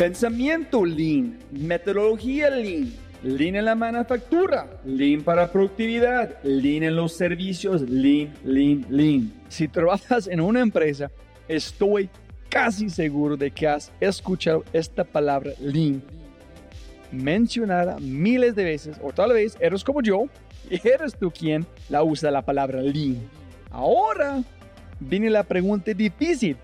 Pensamiento Lean, metodología Lean, Lean en la manufactura, Lean para productividad, Lean en los servicios, Lean, Lean, Lean. Si trabajas en una empresa, estoy casi seguro de que has escuchado esta palabra Lean mencionada miles de veces, o tal vez eres como yo y eres tú quien la usa la palabra Lean. Ahora viene la pregunta difícil.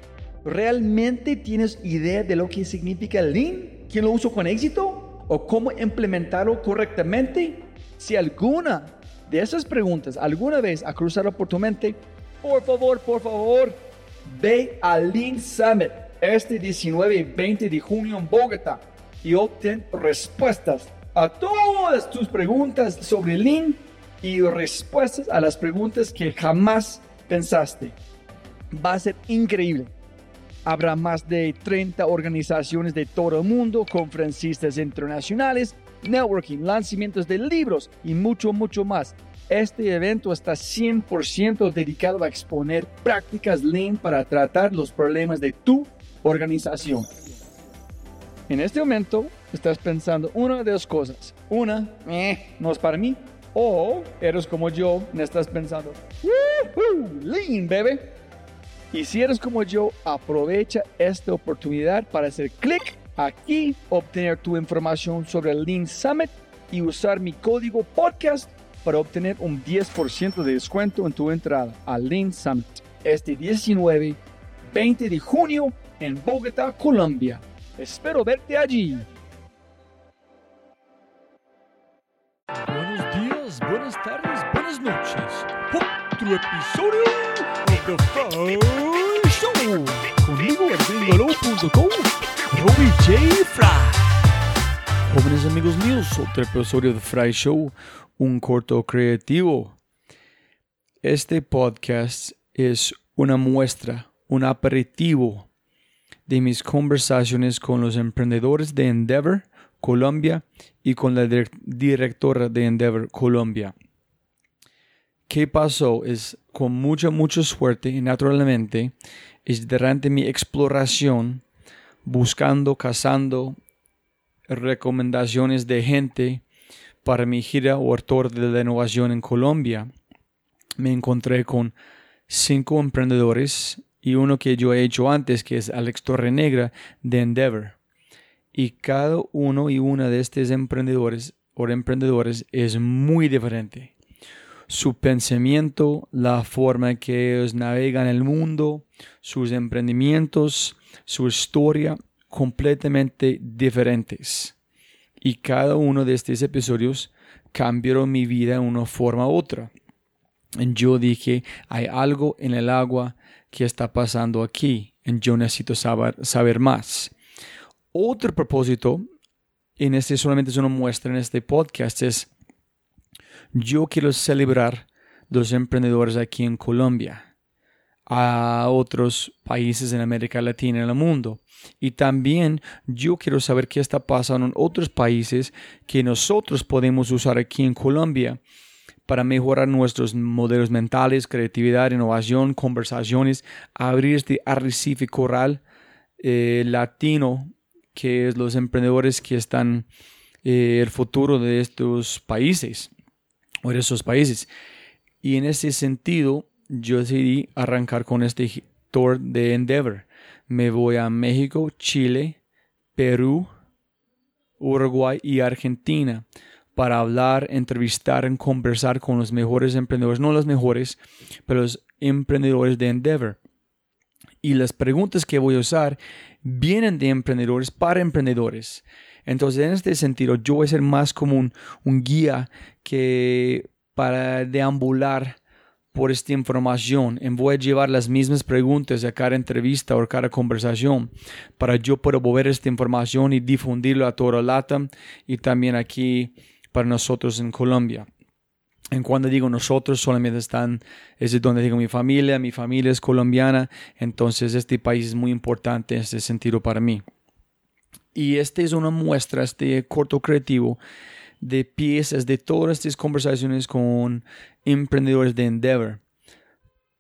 ¿Realmente tienes idea de lo que significa Lean? ¿Quién lo usa con éxito? ¿O cómo implementarlo correctamente? Si alguna de esas preguntas alguna vez ha cruzado por tu mente, por favor, por favor, ve al Lean Summit este 19 y 20 de junio en Bogotá y obtén respuestas a todas tus preguntas sobre Lean y respuestas a las preguntas que jamás pensaste. Va a ser increíble. Habrá más de 30 organizaciones de todo el mundo, conferencistas internacionales, networking, lanzamientos de libros y mucho, mucho más. Este evento está 100% dedicado a exponer prácticas Lean para tratar los problemas de tu organización. En este momento estás pensando una de dos cosas. Una, eh, no es para mí. O eres como yo, y estás pensando, Lean, bebé. Y si eres como yo, aprovecha esta oportunidad para hacer clic aquí, obtener tu información sobre el Lean Summit y usar mi código podcast para obtener un 10% de descuento en tu entrada al Lean Summit este 19, 20 de junio en Bogotá, Colombia. Espero verte allí. Buenos días, buenas tardes, buenas noches. Otro episodio The Fry Show. Conmigo gringolo.com, Robbie J. Fry. Jóvenes amigos míos, otro episodio de Fry Show, un corto creativo. Este podcast es una muestra, un aperitivo de mis conversaciones con los emprendedores de Endeavor Colombia y con la directora de Endeavor Colombia. ¿Qué pasó? Es con mucha, mucha suerte y naturalmente es durante mi exploración buscando, cazando recomendaciones de gente para mi gira o autor de la en Colombia. Me encontré con cinco emprendedores y uno que yo he hecho antes, que es Alex Torrenegra de Endeavor. Y cada uno y una de estos emprendedores o emprendedores es muy diferente. Su pensamiento, la forma en que ellos navegan el mundo, sus emprendimientos, su historia, completamente diferentes. Y cada uno de estos episodios cambió mi vida de una forma u otra. Yo dije, hay algo en el agua qué está pasando aquí. Yo necesito saber, saber más. Otro propósito, en este solamente es una muestra en este podcast, es yo quiero celebrar los emprendedores aquí en Colombia, a otros países en América Latina y en el mundo. Y también yo quiero saber qué está pasando en otros países que nosotros podemos usar aquí en Colombia para mejorar nuestros modelos mentales, creatividad, innovación, conversaciones, abrir este arrecife coral eh, latino que es los emprendedores que están eh, el futuro de estos países o esos países. Y en ese sentido, yo decidí arrancar con este tour de Endeavor. Me voy a México, Chile, Perú, Uruguay y Argentina para hablar, entrevistar, conversar con los mejores emprendedores, no los mejores, pero los emprendedores de Endeavor. Y las preguntas que voy a usar vienen de emprendedores para emprendedores. Entonces, en este sentido, yo voy a ser más como un, guía que para deambular por esta información. En voy a llevar las mismas preguntas a cada entrevista o cada conversación para yo poder mover esta información y difundirlo a toda LATAM y también aquí para nosotros en Colombia. En cuando digo nosotros, solamente están, es donde digo mi familia, mi familia es colombiana, entonces este país es muy importante en ese sentido para mí. Y esta es una muestra, este corto creativo, de piezas de todas estas conversaciones con emprendedores de Endeavor,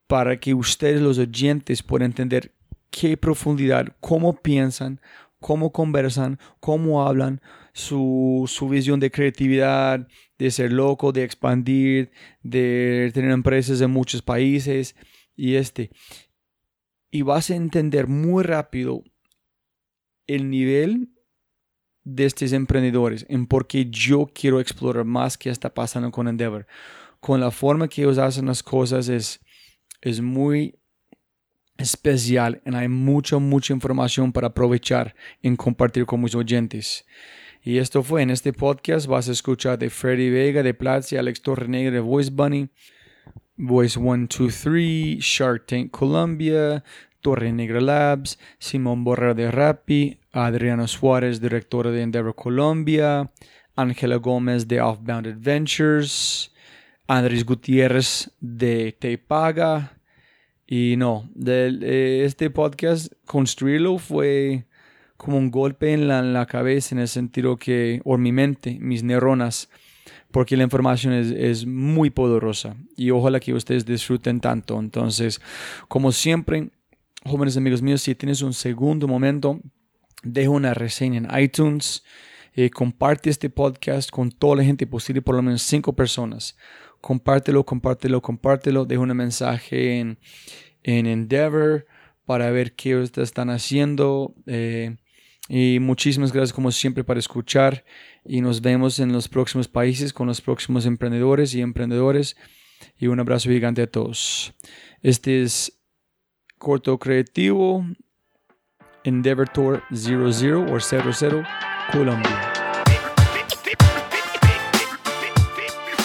para que ustedes los oyentes puedan entender qué profundidad, cómo piensan, cómo conversan, cómo hablan, su, su visión de creatividad, de ser loco, de expandir, de tener empresas en muchos países y este. Y vas a entender muy rápido el nivel de estos emprendedores en por qué yo quiero explorar más qué está pasando con Endeavor. Con la forma que ellos hacen las cosas es, es muy especial y hay mucha, mucha información para aprovechar en compartir con mis oyentes. Y esto fue en este podcast. Vas a escuchar de Freddy Vega de Platzi, Alex Torrenegro de Voice Bunny, Voice 123, Shark Tank Colombia, Torre Negra Labs, Simón Borrero de Rappi, Adriano Suárez, directora de Endeavor Colombia, Ángela Gómez de Offbound Adventures, Andrés Gutiérrez de Te Paga. Y no, de, eh, este podcast, construirlo fue como un golpe en la, cabeza en el sentido que, o mi mente, mis neuronas, porque la información es, muy poderosa y ojalá que ustedes disfruten tanto. Entonces, como siempre, jóvenes amigos míos, si tienes un segundo momento, deja una reseña en iTunes, eh, comparte este podcast con toda la gente posible, por lo menos cinco personas. Compártelo, compártelo, compártelo, deja un mensaje en, en Endeavor para ver qué ustedes están haciendo. Eh, y muchísimas gracias como siempre para escuchar y nos vemos en los próximos países con los próximos emprendedores y emprendedores y un abrazo gigante a todos. Este es corto creativo Endeavor Tour 00 o 00 Colombia.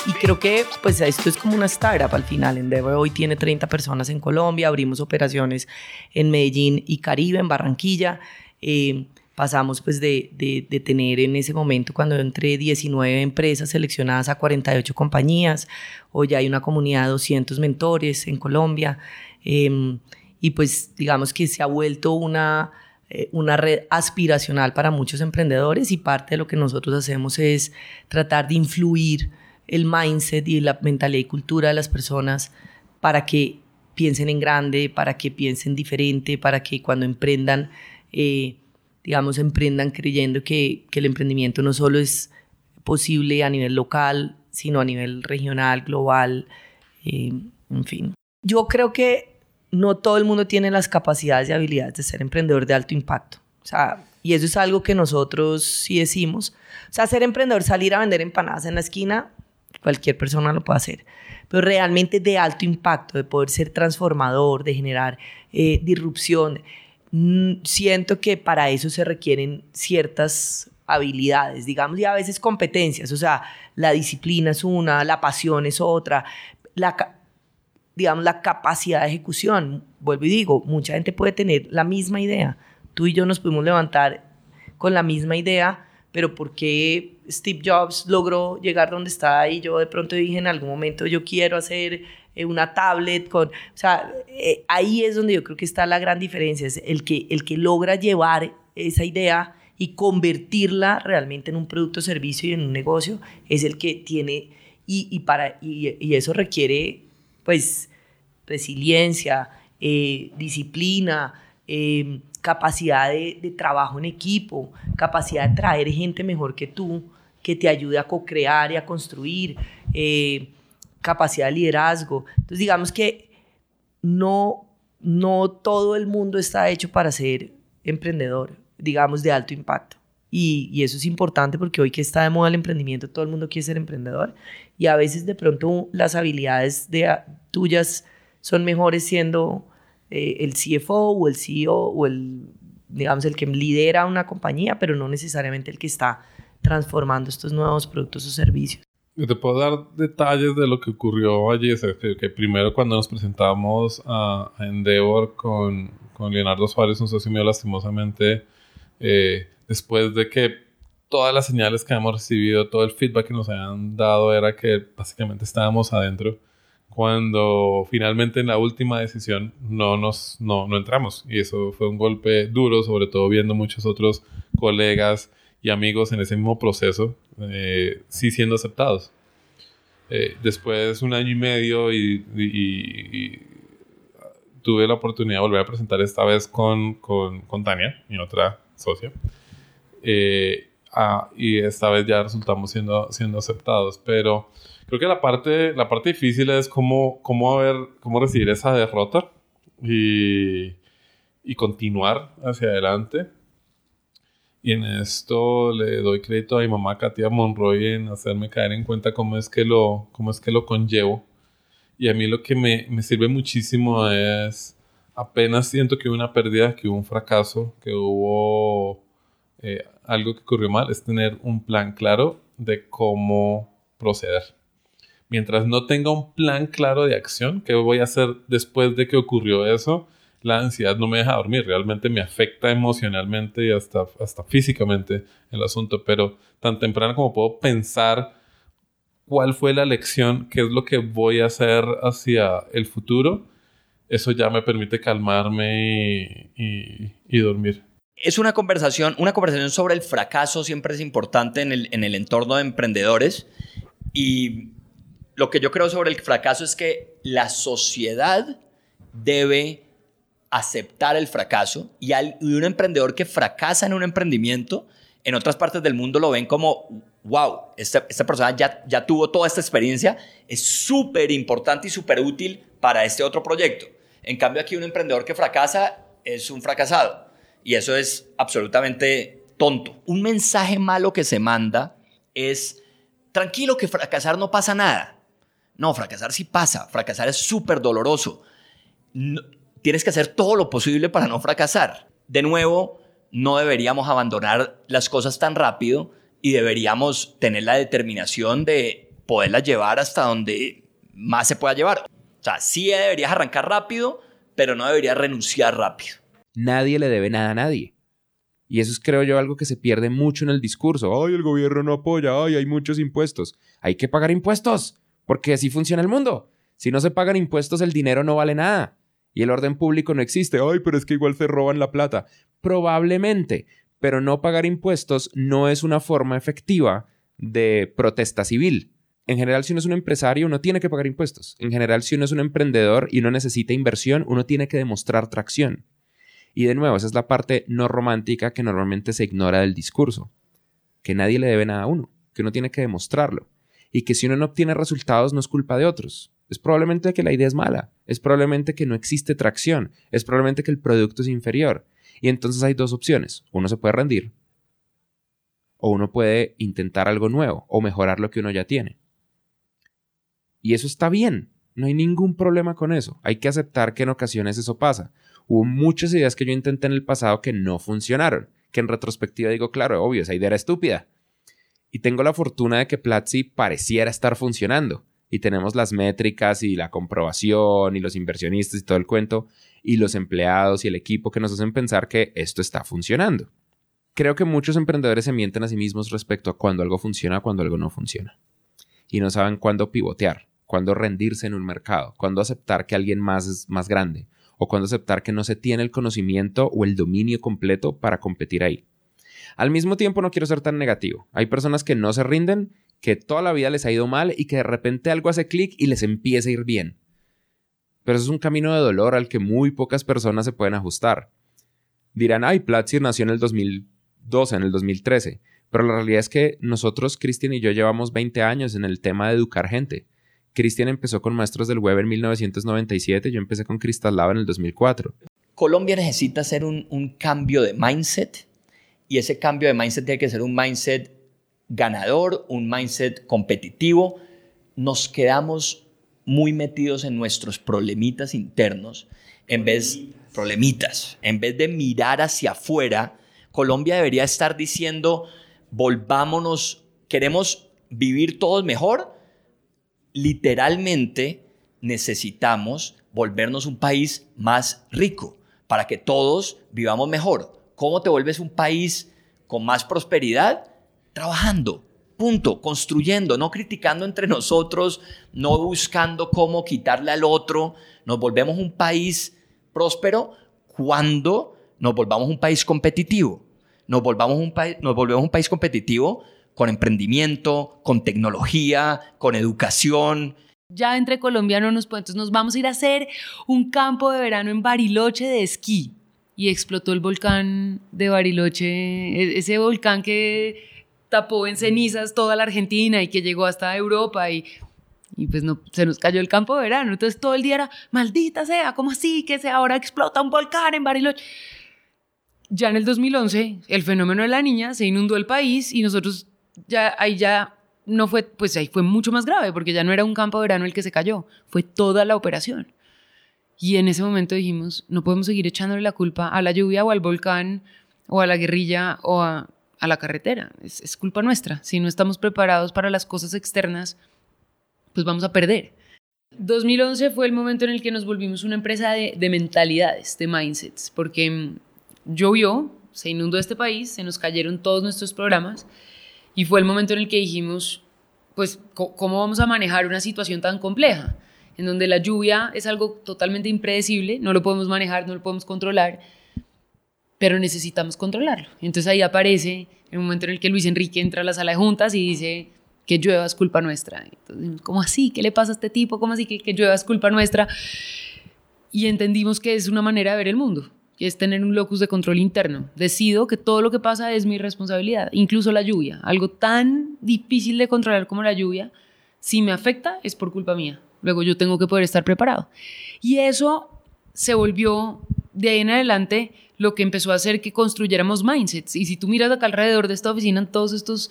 Y creo que pues esto es como una startup al final. Endeavor hoy tiene 30 personas en Colombia, abrimos operaciones en Medellín y Caribe, en Barranquilla. Eh, pasamos pues de, de, tener en ese momento cuando entre 19 empresas seleccionadas a 48 compañías, hoy hay una comunidad de 200 mentores en Colombia em, y pues digamos que se ha vuelto una, eh, una red aspiracional para muchos emprendedores y parte de lo que nosotros hacemos es tratar de influir el mindset y la mentalidad y cultura de las personas para que piensen en grande, para que piensen diferente, para que cuando emprendan eh, digamos, emprendan creyendo que, que el emprendimiento no solo es posible a nivel local, sino a nivel regional, global, eh, en fin. Yo creo que no todo el mundo tiene las capacidades y habilidades de ser emprendedor de alto impacto. O sea, y eso es algo que nosotros sí decimos. O sea, ser emprendedor, salir a vender empanadas en la esquina, cualquier persona lo puede hacer. Pero realmente de alto impacto, de poder ser transformador, de generar eh, disrupción, Mm, siento que para eso se requieren ciertas habilidades, digamos, y a veces competencias, o sea, la disciplina es una, la pasión es otra, digamos, la capacidad de ejecución, vuelvo y digo, mucha gente puede tener la misma idea, tú y yo nos pudimos levantar con la misma idea, pero ¿por qué Steve Jobs logró llegar donde está y yo de pronto dije en algún momento yo quiero hacer eh, una tablet, con, o sea, eh, ahí es donde yo creo que está la gran diferencia, es el que, el que logra llevar esa idea y convertirla realmente en un producto, servicio y en un negocio, es el que tiene, y, y para, y, y, eso requiere, pues, resiliencia, eh, disciplina, capacidad de, trabajo en equipo, capacidad de traer gente mejor que tú, que te ayude a co-crear y a construir capacidad de liderazgo. Entonces, digamos que no, no todo el mundo está hecho para ser emprendedor, digamos, de alto impacto. Y, y, eso es importante porque hoy que está de moda el emprendimiento, todo el mundo quiere ser emprendedor. Y a veces de pronto las habilidades de, tuyas son mejores siendo eh, el CFO o el CEO o el, digamos, el que lidera una compañía, pero no necesariamente el que está transformando estos nuevos productos o servicios. Te puedo dar detalles de lo que ocurrió allí. que, primero cuando nos presentamos a, Endeavor con, con, Leonardo Suárez, un socio mío, lastimosamente, eh, después de que todas las señales que hemos recibido, todo el feedback que nos habían dado era que básicamente estábamos adentro. Cuando finalmente en la última decisión no nos no, no entramos. Y eso fue un golpe duro, sobre todo viendo muchos otros colegas y amigos en ese mismo proceso, eh, sí siendo aceptados. Eh, después un año y medio y, tuve la oportunidad de volver a presentar esta vez con, con, con, Tania, mi otra socia. Eh, ah, y esta vez ya resultamos siendo, siendo aceptados. Pero creo que la parte, la parte difícil es cómo, cómo, ver, cómo recibir esa derrota y, y continuar hacia adelante. Y en esto le doy crédito a mi mamá Katia Monroy en hacerme caer en cuenta cómo es que lo, cómo es que lo conllevo. Y a mí lo que me, me sirve muchísimo es apenas siento que hubo una pérdida, que hubo un fracaso, que hubo eh, algo que ocurrió mal, es tener un plan claro de cómo proceder. Mientras no tenga un plan claro de acción, ¿qué voy a hacer después de que ocurrió eso? La ansiedad no me deja dormir, realmente me afecta emocionalmente y hasta, hasta físicamente el asunto, pero tan temprano como puedo pensar cuál fue la lección, qué es lo que voy a hacer hacia el futuro, eso ya me permite calmarme y, dormir. Es una conversación, una conversación sobre el fracaso siempre es importante en el, en el entorno de emprendedores y lo que yo creo sobre el fracaso es que la sociedad debe aceptar el fracaso y, al, un emprendedor que fracasa en un emprendimiento, en otras partes del mundo lo ven como, wow, esta, esta persona ya, ya tuvo toda esta experiencia, es súper importante y súper útil para este otro proyecto. En cambio, aquí un emprendedor que fracasa es un fracasado. Y eso es absolutamente tonto. Un mensaje malo que se manda es, tranquilo que fracasar no pasa nada. No, fracasar sí pasa. Fracasar es súper doloroso. tienes que hacer todo lo posible para no fracasar. De nuevo, no deberíamos abandonar las cosas tan rápido y deberíamos tener la determinación de poderlas llevar hasta donde más se pueda llevar. O sea, sí deberías arrancar rápido, pero no deberías renunciar rápido. Nadie le debe nada a nadie. Y eso es, creo yo, algo que se pierde mucho en el discurso. Ay, el gobierno no apoya, ay, hay muchos impuestos. Hay que pagar impuestos, porque así funciona el mundo. Si no se pagan impuestos, el dinero no vale nada. Y el orden público no existe. Ay, pero es que igual se roban la plata. Probablemente, pero no pagar impuestos no es una forma efectiva de protesta civil. En general, si uno es un empresario, uno tiene que pagar impuestos. En general, si uno es un emprendedor y uno necesita inversión, uno tiene que demostrar tracción. Y de nuevo, esa es la parte no romántica que normalmente se ignora del discurso. Que nadie le debe nada a uno, que uno tiene que demostrarlo. Y que si uno no obtiene resultados no es culpa de otros. Es probablemente que la idea es mala, es probablemente que no existe tracción, es probablemente que el producto es inferior. Y entonces hay dos opciones. Uno se puede rendir o uno puede intentar algo nuevo o mejorar lo que uno ya tiene. Y eso está bien, no hay ningún problema con eso. Hay que aceptar que en ocasiones eso pasa. Hubo muchas ideas que yo intenté en el pasado que no funcionaron, que en retrospectiva digo, claro, obvio, esa idea era estúpida. Y tengo la fortuna de que Platzi pareciera estar funcionando. Y tenemos las métricas y la comprobación y los inversionistas y todo el cuento y los empleados y el equipo que nos hacen pensar que esto está funcionando. Creo que muchos emprendedores se mienten a sí mismos respecto a cuando algo funciona cuando algo no funciona. Y no saben cuándo pivotear cuándo rendirse en un mercado, cuándo aceptar que alguien más es más grande, o cuándo aceptar que no se tiene el conocimiento o el dominio completo para competir ahí. Al mismo tiempo no quiero ser tan negativo. Hay personas que no se rinden, que toda la vida les ha ido mal y que de repente algo hace clic y les empieza a ir bien. Pero eso es un camino de dolor al que muy pocas personas se pueden ajustar. Dirán, ay, Platzi nació en el 2012, en el 2013. Pero la realidad es que nosotros, Cristian y yo, llevamos 20 años en el tema de educar gente. Cristian empezó con Maestros del Web en 1997, yo empecé con Cristal Lava en el 2004. Colombia necesita hacer un, cambio de mindset y ese cambio de mindset tiene que ser un mindset ganador, un mindset competitivo. Nos quedamos muy metidos en nuestros problemitas internos en vez problemitas, en vez de mirar hacia afuera, Colombia debería estar diciendo, volvámonos, queremos vivir todos mejor, literalmente necesitamos volvernos un país más rico para que todos vivamos mejor. ¿Cómo te vuelves un país con más prosperidad? Trabajando, punto, construyendo, no criticando entre nosotros, no buscando cómo quitarle al otro. Nos volvemos un país próspero cuando nos volvamos un país competitivo. Nos, volvamos un nos volvemos un país competitivo con emprendimiento, con tecnología, con educación. Ya entre colombianos nos, pues, nos vamos a ir a hacer un campo de verano en Bariloche de esquí. Y explotó el volcán de Bariloche, e-, ese volcán que tapó en cenizas toda la Argentina y que llegó hasta Europa y, pues no, se nos cayó el campo de verano. Entonces todo el día era, maldita sea, ¿cómo así que se ahora explota un volcán en Bariloche? Ya en el 2011, el fenómeno de la niña se inundó el país y nosotros ya ahí ya no fue, pues ahí fue mucho más grave porque ya no era un campo de verano el que se cayó, fue toda la operación. Y en ese momento dijimos, no podemos seguir echándole la culpa a la lluvia o al volcán o a la guerrilla o a, la carretera. Es, culpa nuestra. Si no estamos preparados para las cosas externas, pues vamos a perder. 2011 fue el momento en el que nos volvimos una empresa de, de mentalidades, de mindsets, porque mm, llovió, se inundó este país, se nos cayeron todos nuestros programas y fue el momento en el que dijimos, pues, ¿cómo vamos a manejar una situación tan compleja? En donde la lluvia es algo totalmente impredecible, no lo podemos manejar, no lo podemos controlar, pero necesitamos controlarlo. Entonces ahí aparece el momento en el que Luis Enrique entra a la sala de juntas y dice que llueva es culpa nuestra. Entonces, ¿cómo así? ¿Qué le pasa a este tipo? ¿Cómo así que, que llueva es culpa nuestra? Y entendimos que es una manera de ver el mundo, que es tener un locus de control interno. Decido que todo lo que pasa es mi responsabilidad, incluso la lluvia. Algo tan difícil de controlar como la lluvia, si me afecta es por culpa mía. Luego yo tengo que poder estar preparado. Y eso se volvió de ahí en adelante lo que empezó a hacer que construyéramos mindsets. Y si tú miras acá alrededor de esta oficina, todos estos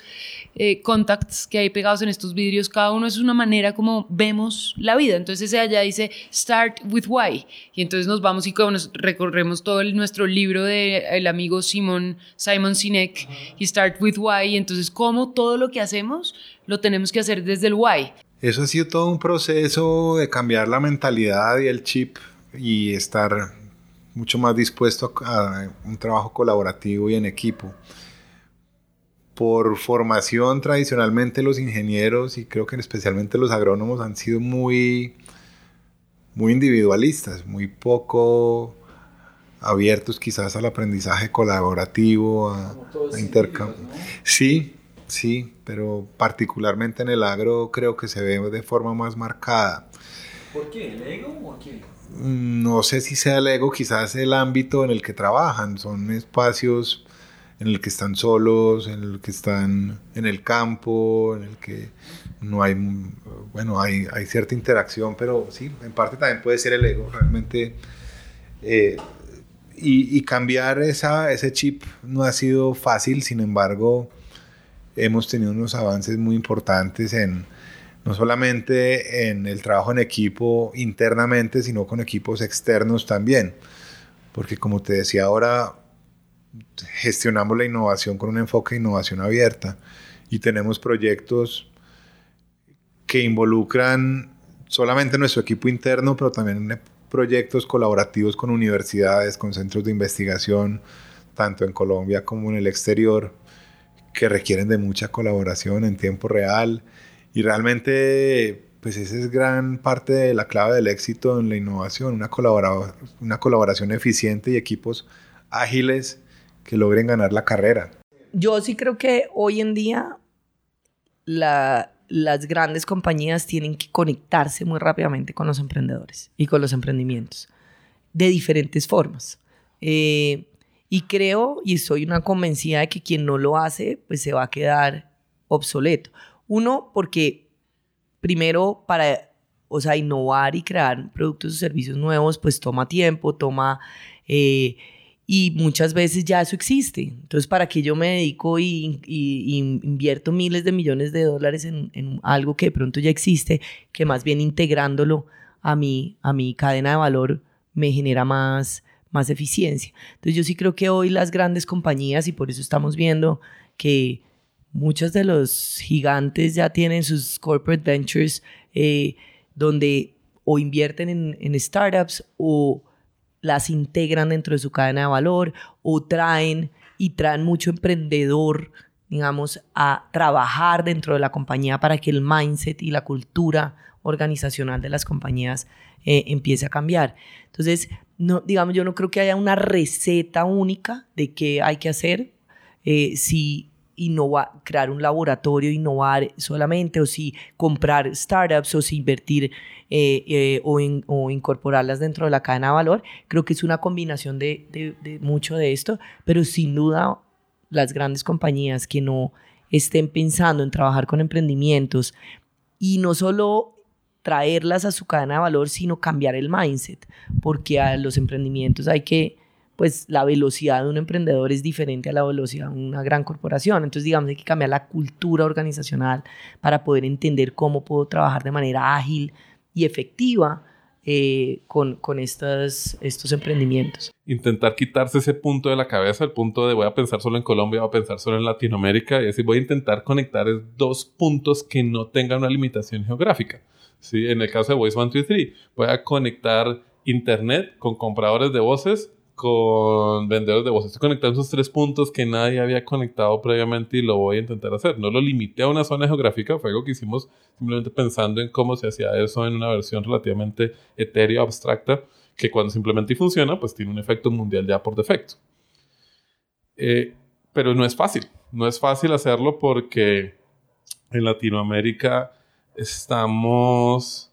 eh, contacts que hay pegados en estos vidrios, cada uno es una manera como vemos la vida. Entonces ese allá dice Start with Why. Y entonces nos vamos y nos recorremos todo nuestro libro del el amigo Simon, Simon Sinek y Start with Why. Y entonces cómo todo lo que hacemos lo tenemos que hacer desde el Why. Eso ha sido todo un proceso de cambiar la mentalidad y el chip y estar mucho más dispuesto a, un trabajo colaborativo y en equipo. Por formación, tradicionalmente los ingenieros y creo que especialmente los agrónomos han sido muy, muy individualistas, muy poco abiertos quizás al aprendizaje colaborativo, a, a intercambio. Sí, Sí, pero particularmente en el agro creo que se ve de forma más marcada. ¿Por qué? ¿El ego o qué? Mm, no sé si sea el ego, quizás el ámbito en el que trabajan. Son espacios en el que están solos, en el que están en el campo, en el que no hay, bueno, hay, hay cierta interacción, pero sí, en parte también puede ser el ego. Realmente, eh, y, y, cambiar esa, ese chip no ha sido fácil, sin embargo, hemos tenido unos avances muy importantes en no solamente en el trabajo en equipo internamente, sino con equipos externos también. Porque como te decía ahora, gestionamos la innovación con un enfoque de innovación abierta y tenemos proyectos que involucran solamente nuestro equipo interno, pero también proyectos colaborativos con universidades, con centros de investigación, tanto en Colombia como en el exterior que requieren de mucha colaboración en tiempo real y realmente pues esa es gran parte de la clave del éxito en la innovación, una, una colaboración eficiente y equipos ágiles que logren ganar la carrera. Yo sí creo que hoy en día la, las grandes compañías tienen que conectarse muy rápidamente con los emprendedores y con los emprendimientos de diferentes formas. Eh, y creo y soy una convencida de que quien no lo hace, pues se va a quedar obsoleto. Uno, porque primero para, o sea, innovar y crear productos o servicios nuevos, pues toma tiempo, toma... Eh, y muchas veces ya eso existe. Entonces, ¿para qué yo me dedico y, invierto miles de millones de dólares en, en, algo que de pronto ya existe, que más bien integrándolo a mi, a mi cadena de valor me genera más, más eficiencia. Entonces yo sí creo que hoy las grandes compañías, y por eso estamos viendo que muchos de los gigantes ya tienen sus corporate ventures eh, donde o invierten en, en, startups o las integran dentro de su cadena de valor o traen y traen mucho emprendedor, digamos, a trabajar dentro de la compañía para que el mindset y la cultura organizacional de las compañías eh, empiece a cambiar. Entonces, no, digamos, yo no creo que haya una receta única de qué hay que hacer. Eh, si innovar, crear un laboratorio, innovar solamente, o si comprar startups, o si invertir eh, eh, o, incorporarlas dentro de la cadena de valor. Creo que es una combinación de mucho de esto, pero sin duda las grandes compañías que no estén pensando en trabajar con emprendimientos y no solo traerlas a su cadena de valor, sino cambiar el mindset, porque a los emprendimientos hay que, pues la velocidad de un emprendedor es diferente a la velocidad de una gran corporación, entonces digamos hay que cambiar la cultura organizacional para poder entender cómo puedo trabajar de manera ágil y efectiva eh, con, con estos, estos emprendimientos. Intentar quitarse ese punto de la cabeza, el punto de voy a pensar solo en Colombia, voy a pensar solo en Latinoamérica, y decir, voy a intentar conectar dos puntos que no tengan una limitación geográfica. ¿Sí? En el caso de Voice 123, voy a conectar Internet con compradores de voces con vendedores de voces. Estoy conectando esos tres puntos que nadie había conectado previamente y lo voy a intentar hacer. No lo limité a una zona geográfica, fue algo que hicimos simplemente pensando en cómo se hacía eso en una versión relativamente etérea, abstracta, que cuando simplemente funciona, pues tiene un efecto mundial ya por defecto. Eh, pero no es fácil, no es fácil hacerlo porque en Latinoamérica estamos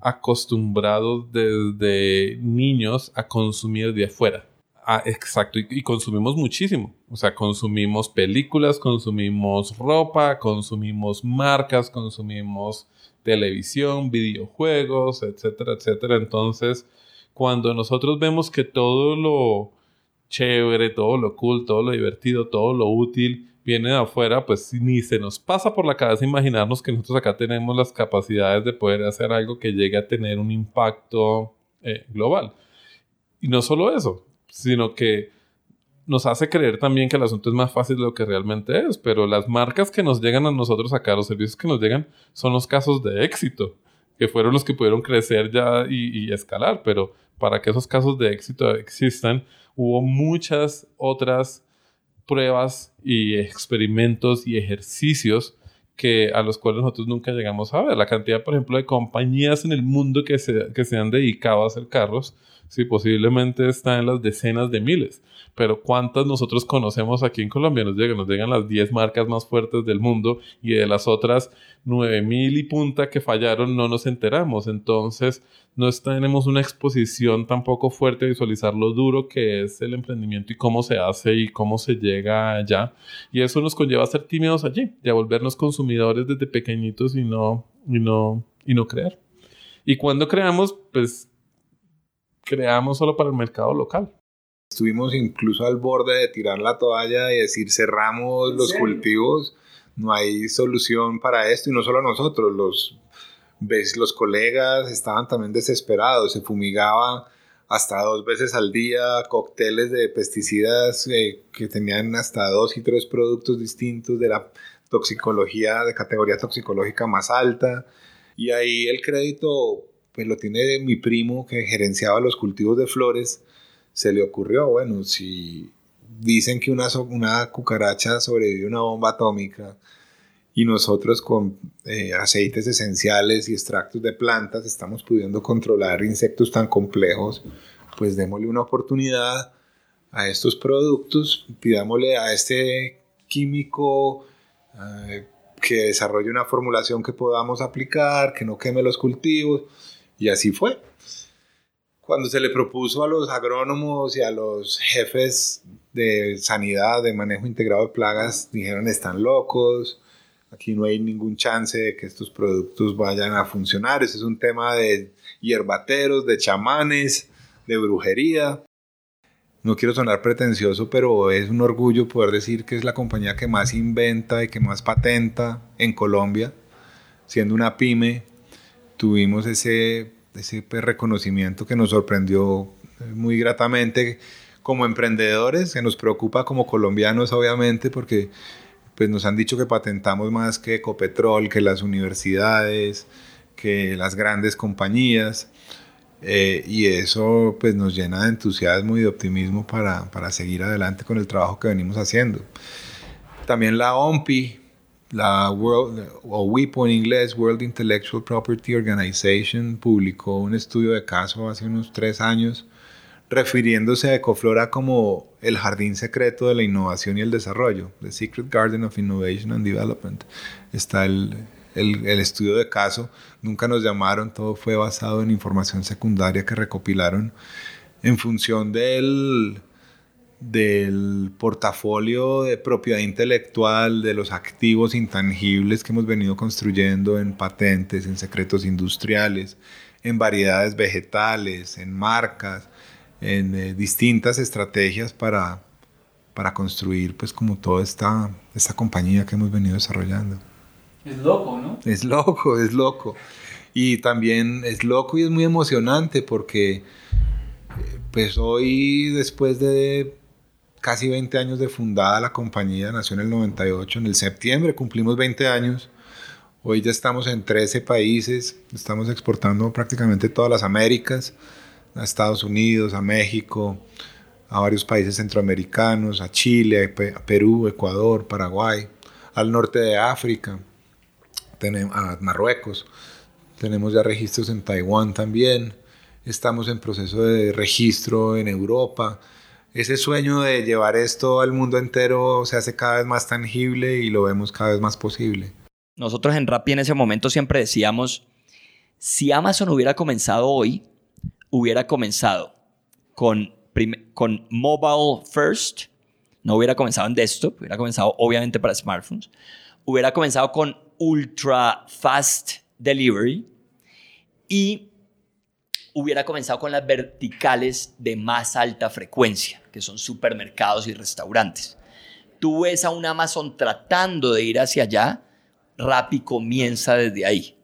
acostumbrados desde niños a consumir de afuera. Ah, exacto, y, consumimos muchísimo. O sea, consumimos películas, consumimos ropa, consumimos marcas, consumimos televisión, videojuegos, etcétera, etcétera. Entonces, cuando nosotros vemos que todo lo chévere, todo lo cool, todo lo divertido, todo lo útil viene de afuera, pues ni se nos pasa por la cabeza imaginarnos que nosotros acá tenemos las capacidades de poder hacer algo que llegue a tener un impacto eh, global. Y no solo eso, sino que nos hace creer también que el asunto es más fácil de lo que realmente es, pero las marcas que nos llegan a nosotros acá, los servicios que nos llegan, son los casos de éxito, que fueron los que pudieron crecer ya y, y escalar, pero para que esos casos de éxito existan, hubo muchas otras pruebas y experimentos y ejercicios que a los cuales nosotros nunca llegamos a ver. La cantidad, por ejemplo, de compañías en el mundo que se, que se han dedicado a hacer carros, sí, posiblemente está en las decenas de miles. Pero ¿cuántas nosotros conocemos aquí en Colombia? Nos llegan, las 10 marcas más fuertes del mundo y de las otras 9000 y punta que fallaron no nos enteramos. Entonces, no tenemos una exposición tampoco fuerte a visualizar lo duro que es el emprendimiento y cómo se hace y cómo se llega allá. Y eso nos conlleva a ser tímidos allí y a volvernos consumidores desde pequeñitos y no, y no, y no crear. Y cuando creamos, pues creamos solo para el mercado local. Estuvimos incluso al borde de tirar la toalla y decir cerramos los cultivos, no hay solución para esto y no solo nosotros, los, los colegas estaban también desesperados, se fumigaba hasta dos veces al día cócteles de pesticidas eh, que tenían hasta dos y tres productos distintos de la toxicología, de categoría toxicológica más alta. Y ahí el crédito pues lo tiene mi primo que gerenciaba los cultivos de flores, se le ocurrió, bueno, si dicen que una, una cucaracha sobrevive a una bomba atómica y nosotros con eh, aceites esenciales y extractos de plantas estamos pudiendo controlar insectos tan complejos, pues démosle una oportunidad a estos productos, pidámosle a este químico eh, que desarrolle una formulación que podamos aplicar, que no queme los cultivos y así fue. Cuando se le propuso a los agrónomos y a los jefes de sanidad, de manejo integrado de plagas, dijeron están locos, aquí no hay ningún chance de que estos productos vayan a funcionar, ese es un tema de hierbateros, de chamanes, de brujería. No quiero sonar pretencioso, pero es un orgullo poder decir que es la compañía que más inventa y que más patenta en Colombia, siendo una pyme tuvimos ese, ese reconocimiento que nos sorprendió eh, muy gratamente como emprendedores, que nos preocupa como colombianos obviamente porque pues nos han dicho que patentamos más que Ecopetrol, que las universidades, que las grandes compañías. Eh, y eso pues nos llena de entusiasmo y de optimismo para, para seguir adelante con el trabajo que venimos haciendo. También la OMPI, la World, o WIPO en inglés, World Intellectual Property Organization, publicó un estudio de caso hace unos tres años refiriéndose a Ecoflora como el jardín secreto de la innovación y el desarrollo, The Secret Garden of Innovation and Development. Está el, el, el, estudio de caso, nunca nos llamaron, todo fue basado en información secundaria que recopilaron en función del, del portafolio de propiedad intelectual, de los activos intangibles que hemos venido construyendo en patentes, en secretos industriales, en variedades vegetales, en marcas, en eh, distintas estrategias para, para construir pues como toda esta, esta compañía que hemos venido desarrollando. Es loco, ¿no? Es loco, es loco. Y también es loco y es muy emocionante porque eh, pues hoy después de casi 20 años de fundada la compañía, nació en el 98, en el septiembre cumplimos 20 años. Hoy ya estamos en 13 países, estamos exportando prácticamente todas las Américas, a Estados Unidos, a México, a varios países centroamericanos, a Chile, a Perú, Ecuador, Paraguay, al norte de África, a Marruecos. Tenemos ya registros en Taiwán también. Estamos en proceso de registro en Europa ese sueño de llevar esto al mundo entero se hace cada vez más tangible y lo vemos cada vez más posible. Nosotros en Rappi en ese momento siempre decíamos, si Amazon hubiera comenzado hoy, hubiera comenzado con, con mobile first, no hubiera comenzado en desktop, hubiera comenzado obviamente para smartphones, hubiera comenzado con ultra fast delivery y hubiera comenzado con las verticales de más alta frecuencia, que son supermercados y restaurantes. Tú ves a un Amazon tratando de ir hacia allá, Rappi comienza desde ahí.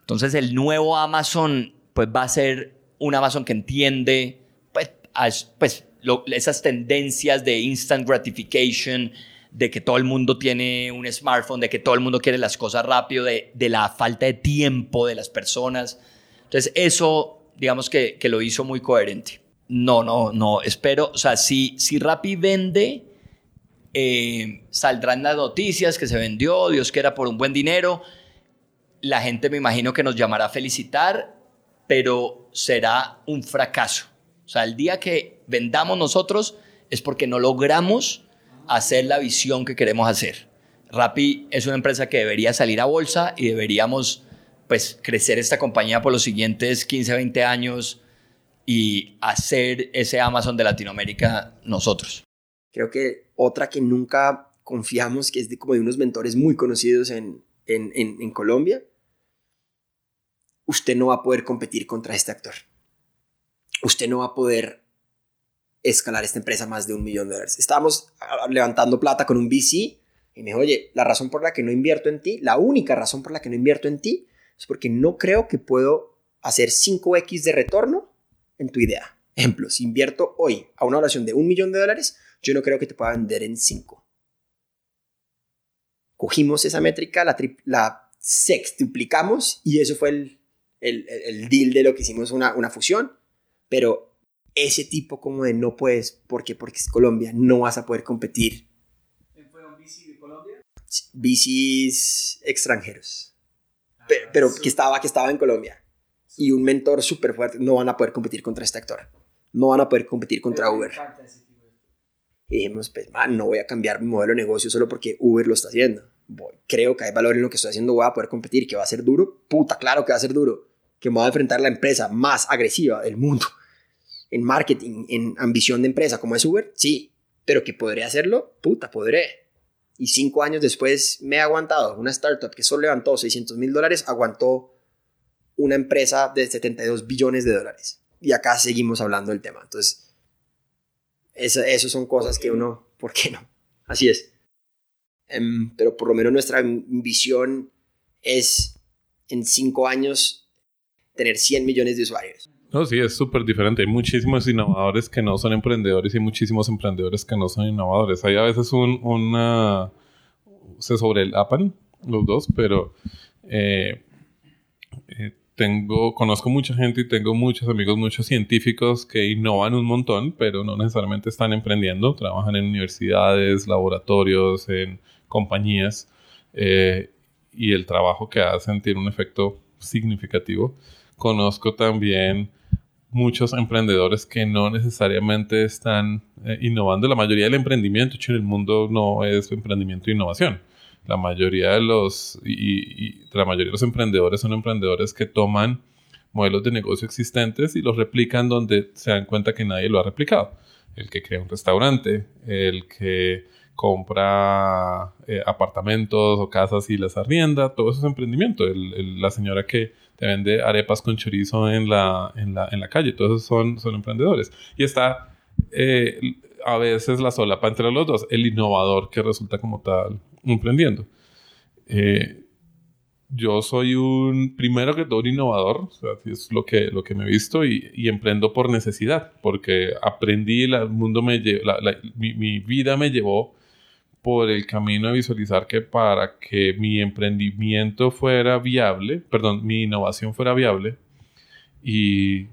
Entonces el nuevo Amazon pues va a ser un Amazon que entiende pues, pues esas tendencias de instant gratification, de que todo el mundo tiene un smartphone, de que todo el mundo quiere las cosas rápido, de, de la falta de tiempo de las personas. Entonces eso digamos que, que, lo hizo muy coherente. No, no, no, espero, o sea, si, si Rappi vende, eh, saldrán las noticias que se vendió, Dios quiera por un buen dinero, la gente me imagino que nos llamará a felicitar, pero será un fracaso. O sea, el día que vendamos nosotros es porque no logramos hacer la visión que queremos hacer. Rappi es una empresa que debería salir a bolsa y deberíamos pues crecer esta compañía por los siguientes 15, 20 años y hacer ese Amazon de Latinoamérica nosotros. Creo que otra que nunca confiamos, que es de, como de unos mentores muy conocidos en, en, en, Colombia, usted no va a poder competir contra este actor. Usted no va a poder escalar esta empresa más de un millón de dólares. Estábamos levantando plata con un VC y me dijo, oye, la razón por la que no invierto en ti, la única razón por la que no invierto en ti es porque no creo que puedo hacer 5x de retorno en tu idea. Ejemplo, si invierto hoy a una oración de un millón de dólares, yo no creo que te pueda vender en 5. Cogimos esa métrica, la, la sextuplicamos y eso fue el, el, el, deal de lo que hicimos una, una fusión. Pero ese tipo como de no puedes, porque porque es Colombia, no vas a poder competir. ¿Fue un VC de Colombia? VCs extranjeros pero, que, estaba, que estaba en Colombia. Y un mentor súper fuerte, no van a poder competir contra este actor. No van a poder competir contra Uber. Y dijimos, pues, man, no voy a cambiar mi modelo de negocio solo porque Uber lo está haciendo. creo que hay valor en lo que estoy haciendo, voy a poder competir, que va a ser duro. Puta, claro que va a ser duro. Que me voy a enfrentar la empresa más agresiva del mundo. En marketing, en ambición de empresa, como es Uber, sí. Pero que podré hacerlo, puta, podré y cinco años después me he aguantado. Una startup que solo levantó 600 mil dólares aguantó una empresa de 72 billones de dólares. Y acá seguimos hablando del tema. Entonces, eso, son cosas que uno, ¿por qué no? Así es. Em, pero por lo menos nuestra visión es en cinco años tener 100 millones de usuarios. No, sí, es súper diferente. Hay muchísimos innovadores que no son emprendedores y muchísimos emprendedores que no son innovadores. Hay a veces un, una... se sobrelapan los dos, pero eh, eh, tengo, conozco mucha gente y tengo muchos amigos, muchos científicos que innovan un montón, pero no necesariamente están emprendiendo. Trabajan en universidades, laboratorios, en compañías eh, y el trabajo que hacen tiene un efecto significativo. Conozco también muchos emprendedores que no necesariamente están eh, innovando. La mayoría del emprendimiento, hecho, en el mundo no es emprendimiento e innovación. La mayoría de los, y, la mayoría de los emprendedores son emprendedores que toman modelos de negocio existentes y los replican donde se dan cuenta que nadie lo ha replicado. El que crea un restaurante, el que compra eh, apartamentos o casas y las arrienda, todo eso es emprendimiento. la señora que te vende arepas con chorizo en la, en la, en la calle, todos esos son, son emprendedores. Y está eh, a veces la solapa entre los dos, el innovador que resulta como tal emprendiendo. Eh, yo soy un, primero que todo, un innovador, o sea, es lo que, lo que me he visto y, y emprendo por necesidad, porque aprendí, el mundo me mi, mi, vida me llevó por el camino de visualizar que para que mi emprendimiento fuera viable, perdón, mi innovación fuera viable y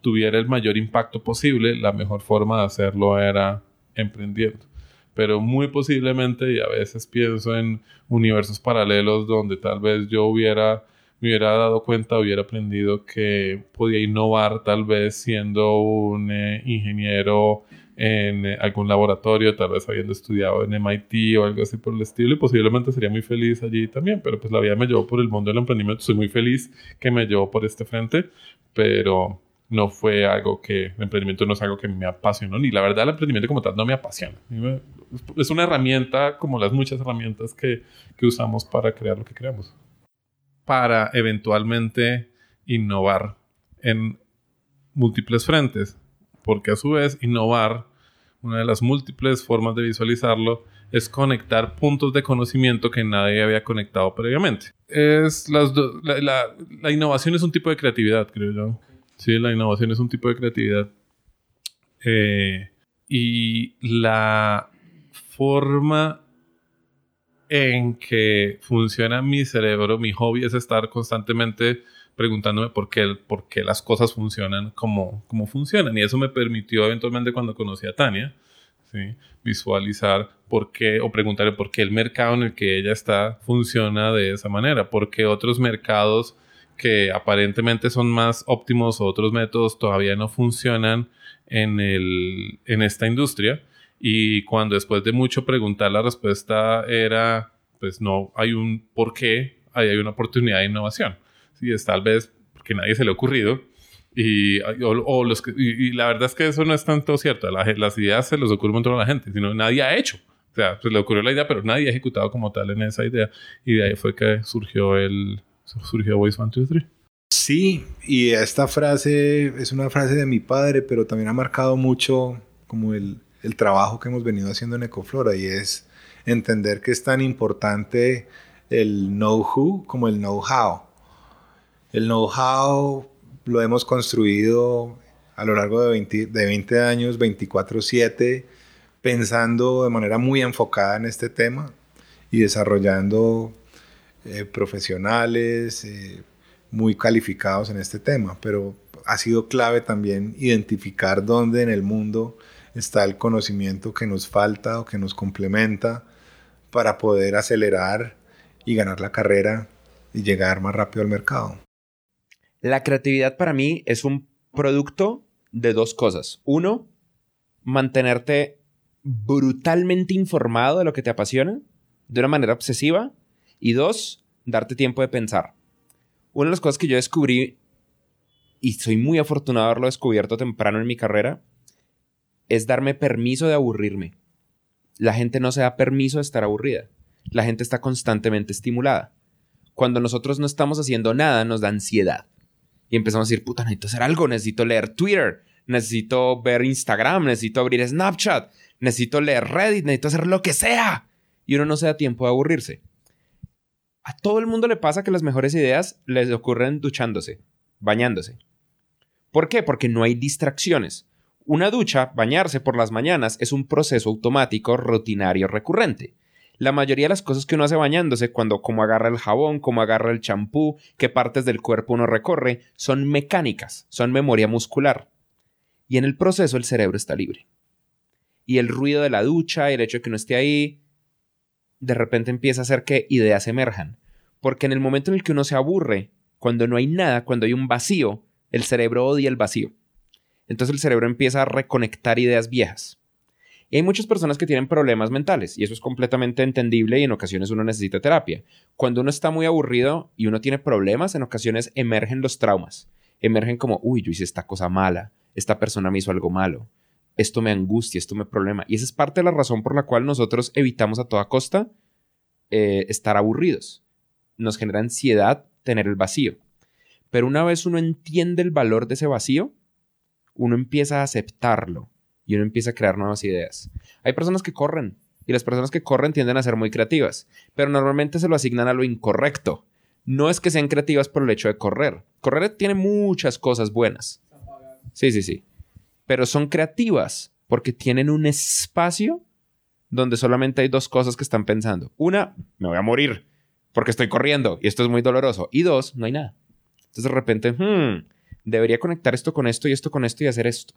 tuviera el mayor impacto posible, la mejor forma de hacerlo era emprendiendo. Pero muy posiblemente, y a veces pienso en universos paralelos donde tal vez yo hubiera, me hubiera dado cuenta, hubiera aprendido que podía innovar tal vez siendo un eh, ingeniero en eh, algún laboratorio, tal vez habiendo estudiado en MIT o algo así por el estilo, y posiblemente sería muy feliz allí también, pero pues la vida me llevó por el mundo del emprendimiento, soy muy feliz que me llevó por este frente, pero no fue algo que, el emprendimiento no es algo que me apasionó, ni la verdad el emprendimiento como tal no me apasiona. Es una herramienta como las muchas herramientas que, que usamos para crear lo que creamos. Para eventualmente innovar en múltiples frentes, porque a su vez innovar, una de las múltiples formas de visualizarlo, es conectar puntos de conocimiento que nadie había conectado previamente. Es la innovación es un tipo de creatividad, creo yo Sí, la innovación es un tipo de creatividad. Eh, y la forma en que funciona mi cerebro, mi hobby es estar constantemente preguntándome por qué, por qué las cosas funcionan como, funcionan. Y eso me permitió eventualmente cuando conocí a Tania, visualizar por qué o preguntarle por qué el mercado en el que ella está funciona de esa manera, por qué otros mercados que aparentemente son más óptimos o otros métodos todavía no funcionan en, el, en esta industria. Y cuando después de mucho preguntar la respuesta era, pues no hay un por qué, ahí hay una oportunidad de innovación. Sí, es tal vez porque nadie se le ha ocurrido. Y, o, los y, la verdad es que eso no es tanto cierto. las ideas se les ocurren un montón a la gente, sino nadie ha hecho. O sea, se le ocurrió la idea, pero nadie ha ejecutado como tal en esa idea. Y de ahí fue que surgió el, surgió Voice 1, 2, 3. Sí, y esta frase es una frase de mi padre, pero también ha marcado mucho como el, el trabajo que hemos venido haciendo en Ecoflora y es entender que es tan importante el know-who como el know-how. El know-how lo hemos construido a lo largo de 20, de 20 años, 24/7, pensando de manera muy enfocada en este tema y desarrollando eh, profesionales eh, muy calificados en este tema, pero ha sido clave también identificar dónde en el mundo está el conocimiento que nos falta o que nos complementa para poder acelerar y ganar la carrera y llegar más rápido al mercado. La creatividad para mí es un producto de dos cosas. Uno, mantenerte brutalmente informado de lo que te apasiona de una manera obsesiva y dos, darte tiempo de pensar. Una de las cosas que yo descubrí, y soy muy afortunado de haberlo descubierto temprano en mi carrera, es darme permiso de aburrirme. La gente no se da permiso de estar aburrida. La gente está constantemente estimulada. Cuando nosotros no estamos haciendo nada, nos da ansiedad. Y empezamos a decir, puta, necesito hacer algo, necesito leer Twitter, necesito ver Instagram, necesito abrir Snapchat, necesito leer Reddit, necesito hacer lo que sea. Y uno no se da tiempo de aburrirse. A todo el mundo le pasa que las mejores ideas les ocurren duchándose, bañándose. ¿Por qué? Porque no hay distracciones. Una ducha, bañarse por las mañanas, es un proceso automático, rutinario, recurrente. La mayoría de las cosas que uno hace bañándose, cuando como agarra el jabón, como agarra el champú, qué partes del cuerpo uno recorre, son mecánicas, son memoria muscular. Y en el proceso el cerebro está libre. Y el ruido de la ducha, el hecho de que no esté ahí, de repente empieza a hacer que ideas emerjan. Porque en el momento en el que uno se aburre, cuando no hay nada, cuando hay un vacío, El cerebro odia el vacío. Entonces el cerebro empieza a reconectar ideas viejas. Y hay muchas personas que tienen problemas mentales y eso es completamente entendible y en ocasiones uno necesita terapia. Cuando uno está muy aburrido y uno tiene problemas, en ocasiones emergen los traumas. Emergen como, uy, yo hice esta cosa mala, esta persona me hizo algo malo, esto me angustia, esto me problema. Y esa es parte de la razón por la cual nosotros evitamos a toda costa eh, estar aburridos. Nos genera ansiedad tener el vacío. Pero una vez uno entiende el valor de ese vacío, uno empieza a aceptarlo y uno empieza a crear nuevas ideas. Hay personas que corren y las personas que corren tienden a ser muy creativas, pero normalmente se lo asignan a lo incorrecto. No es que sean creativas por el hecho de correr. Correr tiene muchas cosas buenas. Sí, sí, sí. Pero son creativas porque tienen un espacio donde solamente hay dos cosas que están pensando. Una, me voy a morir porque estoy corriendo y esto es muy doloroso. Y dos, no hay nada. Entonces de repente, hmm, debería conectar esto con esto y esto con esto y hacer esto.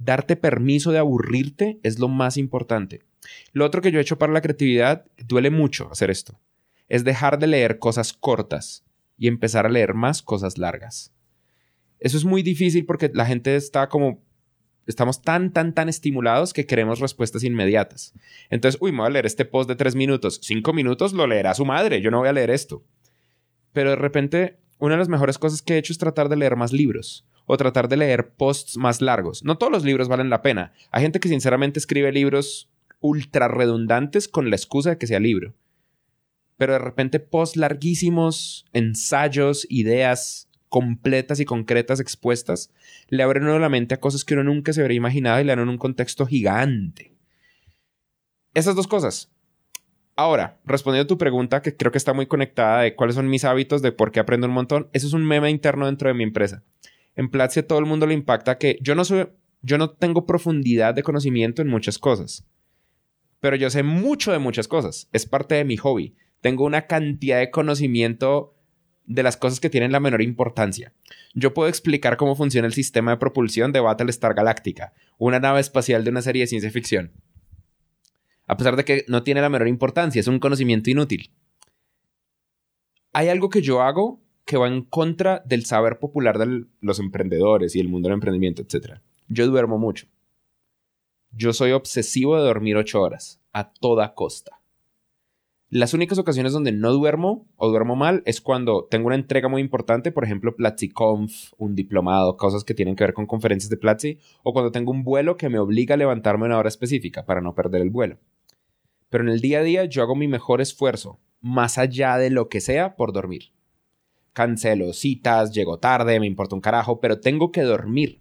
Darte permiso de aburrirte es lo más importante. Lo otro que yo he hecho para la creatividad, duele mucho hacer esto, es dejar de leer cosas cortas y empezar a leer más cosas largas. Eso es muy difícil porque la gente está como estamos tan, tan, tan estimulados que queremos respuestas inmediatas. Entonces, uy, me voy a leer este post de tres minutos. Cinco minutos lo leerá su madre. Yo no voy a leer esto. Pero de repente, una de las mejores cosas que he hecho es tratar de leer más libros o tratar de leer posts más largos. No todos los libros valen la pena. Hay gente que sinceramente escribe libros ultra redundantes con la excusa de que sea libro. Pero de repente posts larguísimos, ensayos, ideas completas y concretas expuestas, le abren uno la mente a cosas que uno nunca se habría imaginado y le dan un contexto gigante. Esas dos cosas. Ahora, respondiendo a tu pregunta, que creo que está muy conectada de cuáles son mis hábitos, de por qué aprendo un montón, eso es un meme interno dentro de mi empresa en Platzi a todo el mundo le impacta que yo no soy, yo no tengo profundidad de conocimiento en muchas cosas, pero yo sé mucho de muchas cosas. Es parte de mi hobby. Tengo una cantidad de conocimiento de las cosas que tienen la menor importancia. Yo puedo explicar cómo funciona el sistema de propulsión de Battlestar Galactica, una nave espacial de una serie de ciencia ficción. A pesar de que no tiene la menor importancia, es un conocimiento inútil. Hay algo que yo hago que va en contra del saber popular de los emprendedores y el mundo del emprendimiento, etc. Yo duermo mucho. Yo soy obsesivo de dormir ocho horas, a toda costa. Las únicas ocasiones donde no duermo o duermo mal es cuando tengo una entrega muy importante, por ejemplo, PlatziConf, un diplomado, cosas que tienen que ver con conferencias de Platzi, o cuando tengo un vuelo que me obliga a levantarme una hora específica para no perder el vuelo. Pero en el día a día yo hago mi mejor esfuerzo, más allá de lo que sea, por dormir cancelo citas, llego tarde, me importa un carajo, pero tengo que dormir.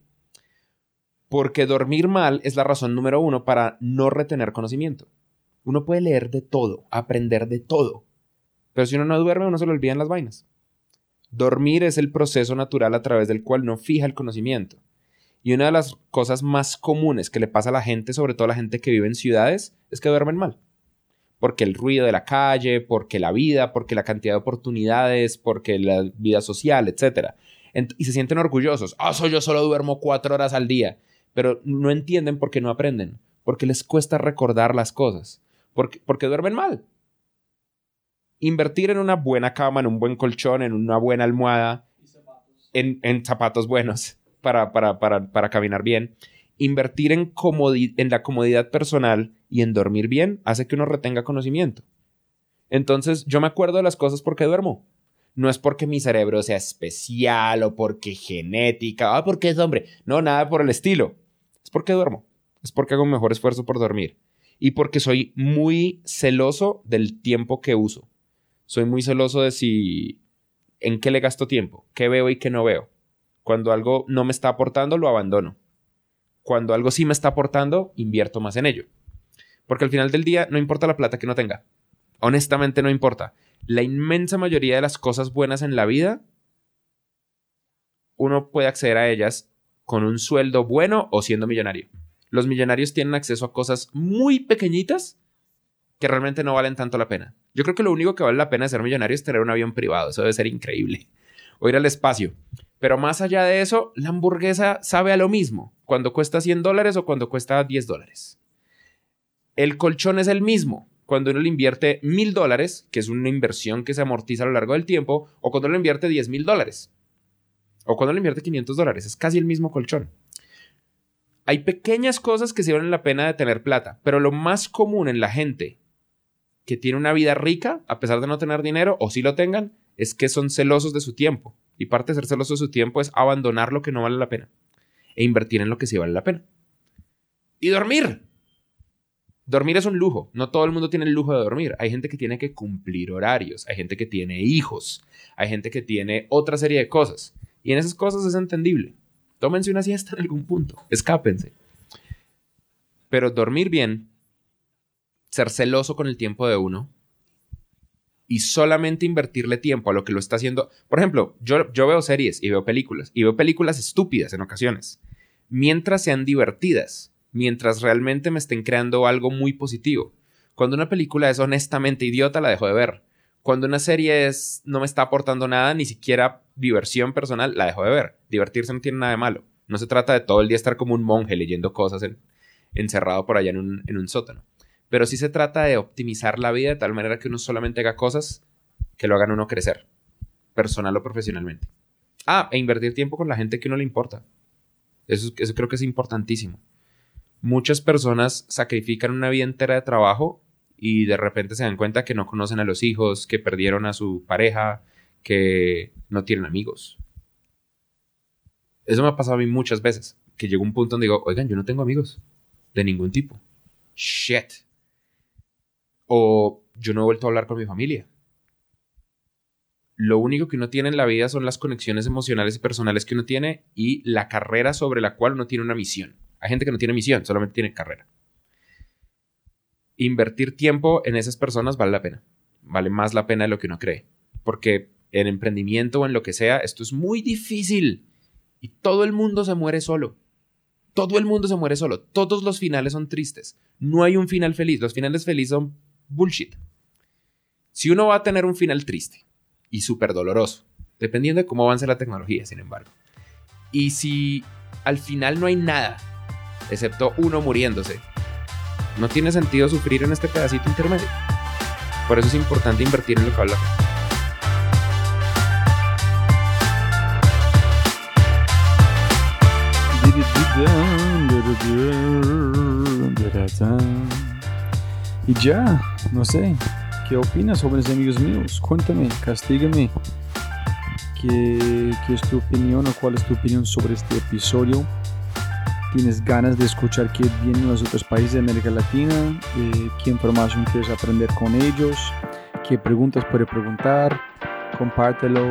Porque dormir mal es la razón número uno para no retener conocimiento. Uno puede leer de todo, aprender de todo, pero si uno no duerme, uno se le olvidan las vainas. Dormir es el proceso natural a través del cual no fija el conocimiento. Y una de las cosas más comunes que le pasa a la gente, sobre todo a la gente que vive en ciudades, es que duermen mal porque el ruido de la calle, porque la vida, porque la cantidad de oportunidades, porque la vida social, etc. y se sienten orgullosos. Ah, soy yo solo duermo cuatro horas al día. Pero no entienden por qué no aprenden. Porque les cuesta recordar las cosas. Porque, porque duermen mal. Invertir en una buena cama, en un buen colchón, en una buena almohada, en, en zapatos buenos para, para, para, para caminar bien invertir en, en la comodidad personal y en dormir bien hace que uno retenga conocimiento. Entonces, yo me acuerdo de las cosas porque duermo. No es porque mi cerebro sea especial o porque genética, ah, porque es hombre. No, nada por el estilo. Es porque duermo. Es porque hago un mejor esfuerzo por dormir. Y porque soy muy celoso del tiempo que uso. Soy muy celoso de si en qué le gasto tiempo, qué veo y qué no veo. Cuando algo no me está aportando, lo abandono cuando algo sí me está aportando, invierto más en ello. Porque al final del día no importa la plata que no tenga. Honestamente no importa. La inmensa mayoría de las cosas buenas en la vida, uno puede acceder a ellas con un sueldo bueno o siendo millonario. Los millonarios tienen acceso a cosas muy pequeñitas que realmente no valen tanto la pena. Yo creo que lo único que vale la pena de ser millonario es tener un avión privado. Eso debe ser increíble. O ir al espacio. Pero más allá de eso, la hamburguesa sabe a lo mismo cuando cuesta 100 dólares o cuando cuesta 10 dólares. El colchón es el mismo cuando uno le invierte mil dólares, que es una inversión que se amortiza a lo largo del tiempo, o cuando le invierte 10 mil dólares. O cuando le invierte 500 dólares. Es casi el mismo colchón. Hay pequeñas cosas que sí valen la pena de tener plata, pero lo más común en la gente que tiene una vida rica, a pesar de no tener dinero, o si lo tengan, es que son celosos de su tiempo. Y parte de ser celoso de su tiempo es abandonar lo que no vale la pena e invertir en lo que sí vale la pena. Y dormir. Dormir es un lujo. No todo el mundo tiene el lujo de dormir. Hay gente que tiene que cumplir horarios. Hay gente que tiene hijos. Hay gente que tiene otra serie de cosas. Y en esas cosas es entendible. Tómense una siesta en algún punto. Escápense. Pero dormir bien, ser celoso con el tiempo de uno y solamente invertirle tiempo a lo que lo está haciendo. Por ejemplo, yo, veo series y veo películas y veo películas estúpidas en ocasiones, mientras sean divertidas mientras realmente me estén creando algo muy positivo. Cuando una película es honestamente idiota, la dejo de ver. Cuando una serie es, no me está aportando nada, ni siquiera diversión personal, la dejo de ver. Divertirse no tiene nada de malo. No se trata de todo el día estar como un monje leyendo cosas encerrado por allá en en un sótano. Pero sí se trata de optimizar la vida de tal manera que uno solamente haga cosas que lo hagan uno crecer, personal o profesionalmente. Ah, e invertir tiempo con la gente que uno le importa. Eso, eso creo que es importantísimo muchas personas sacrifican una vida entera de trabajo y de repente se dan cuenta que no conocen a los hijos, que perdieron a su pareja, que no tienen amigos. Eso me ha pasado a mí muchas veces, que llegó un punto donde digo, oigan, yo no tengo amigos de ningún tipo. Shit. O yo no he vuelto a hablar con mi familia. Lo único que uno tiene en la vida son las conexiones emocionales y personales que uno tiene y la carrera sobre la cual uno tiene una misión. Hay gente que no tiene misión, solamente tiene carrera. Invertir tiempo en esas personas vale la pena. Vale más la pena de lo que uno cree. Porque en emprendimiento o en lo que sea, esto es muy difícil. Y todo el mundo se muere solo. Todo el mundo se muere solo. Todos los finales son tristes. No hay un final feliz. Los finales felices son bullshit. Si uno va a tener un final triste y súper doloroso, dependiendo de cómo avance la tecnología, sin embargo. Y si al final no hay nada excepto uno muriéndose. No tiene sentido sufrir en este pedacito intermedio. Por eso es importante invertir en lo que habla. Y ya, no sé, ¿qué opinas, jóvenes amigos míos? Cuéntame, castígame. ¿Qué, ¿Qué es tu opinión o cuál es tu opinión sobre este episodio? tienes ganas de escuchar qué vienen los otros países de América Latina, eh, qué información quieres aprender con ellos, qué preguntas puedes preguntar, compártelo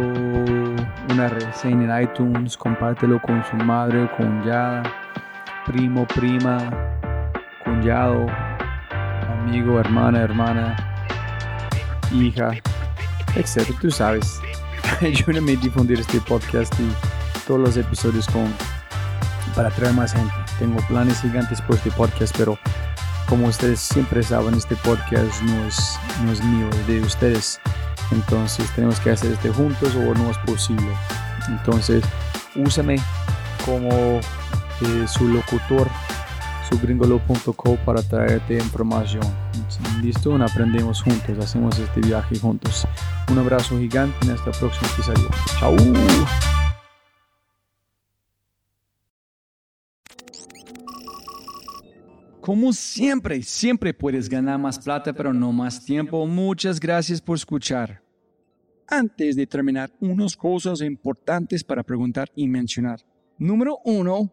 una reseña en iTunes, compártelo con su madre, con ya, primo, prima, cuñado, amigo, hermana, hermana, hija, etc. Tú sabes. Ayúdame a difundir este podcast y todos los episodios con para traer más gente. Tengo planes gigantes por este podcast, pero como ustedes siempre saben, este podcast no es, no es mío, es de ustedes. Entonces tenemos que hacer este juntos o no es posible. Entonces, úsame como eh, su locutor, su gringolo.co para traerte información. Listo, aprendemos juntos, hacemos este viaje juntos. Un abrazo gigante en esta próxima episodio. Chao. Como siempre, siempre puedes ganar más plata, pero no más tiempo. Muchas gracias por escuchar. Antes de terminar, unas cosas importantes para preguntar y mencionar. Número uno,